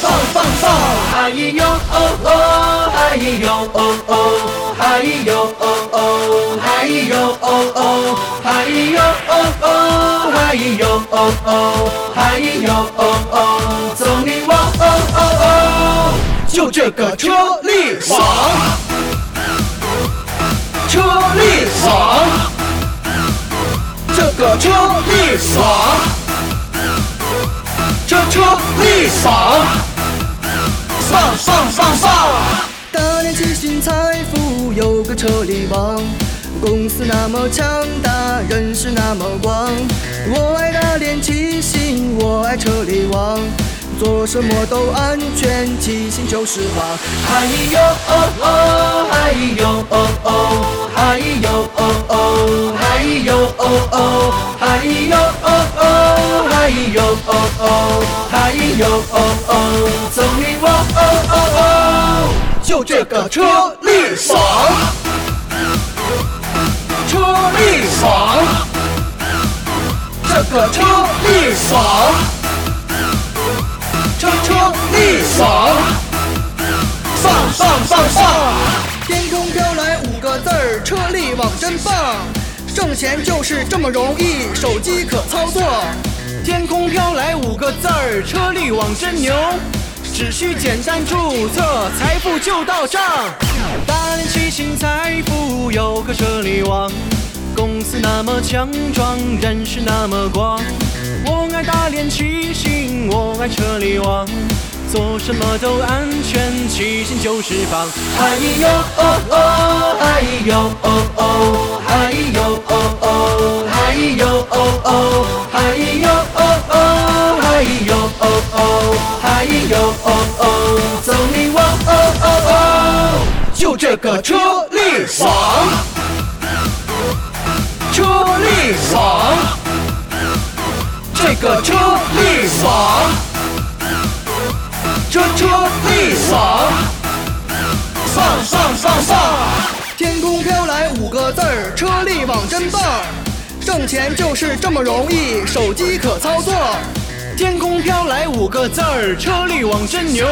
嗨哟哦哦，嗨哟哦哦，嗨哟哦哦，嗨哟哦哦，嗨哟哦哦，嗨哟哦哦，嗨哟哦哦，走你我哦哦哦，就这个车力爽，车力爽，这个车力爽，这车力爽。放放放放！大连七星财富有个车力王，公司那么强大，人是那么广。我爱大连七星，我爱车力王，做什么都安全，七星就是王。嗨哟哦哦，嗨哟哦哦，嗨哟哦哦，嗨哟哦哦，嗨哟，嗨哟哦哦，嗨哟哦哦，走你我哦哦哦，就这个车力爽，车力爽，这个车力爽，车车力爽。放放放放！天空飘来五个字儿，车力网真棒，挣钱就是这么容易，手机可操作。天空飘来五个字儿，车力网真牛，只需简单注册，财富就到账。大连七星财富有个车力网，公司那么强壮，人是那么广。我爱大连七星，我爱车力网，做什么都安全，七星就是棒。嗨哟哦哦，嗨哟哦哦，嗨哟哦哦，嗨哟哦哦，嗨哟哦哦，嗨哟哦哦，嗨哟哦哦，走你我哦哦哦，就这个车力爽，车力爽，这个车力爽，车车力爽。上上上上！天空飘来五个字儿，车力网真棒，挣钱就是这么容易，手机可操作。天空飘来五个字儿，车力网真牛，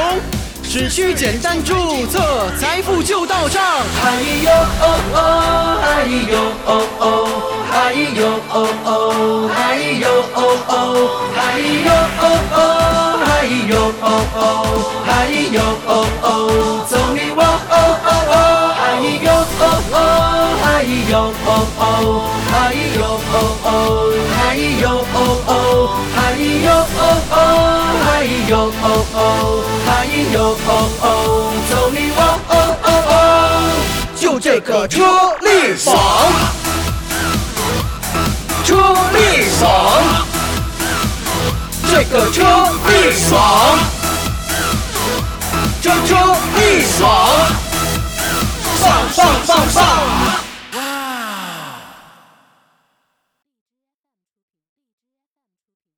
只需简单注册，财富就到账。嗨哟哦哦，嗨哟哦哦，嗨哟哦哦，嗨哟哦哦，嗨哟哦哦，嗨哟哦哦，嗨哟哦哦，走你我哦哦哦，嗨哟哦哦，嗨哟哦哦，嗨哟哦哦，嗨哟哦哦，嗨哟哦哦，嗨哟哦哦，嗨哟哦哦，走你我哦哦哦，就这个车力爽，车力爽，这个车力爽，这车力爽。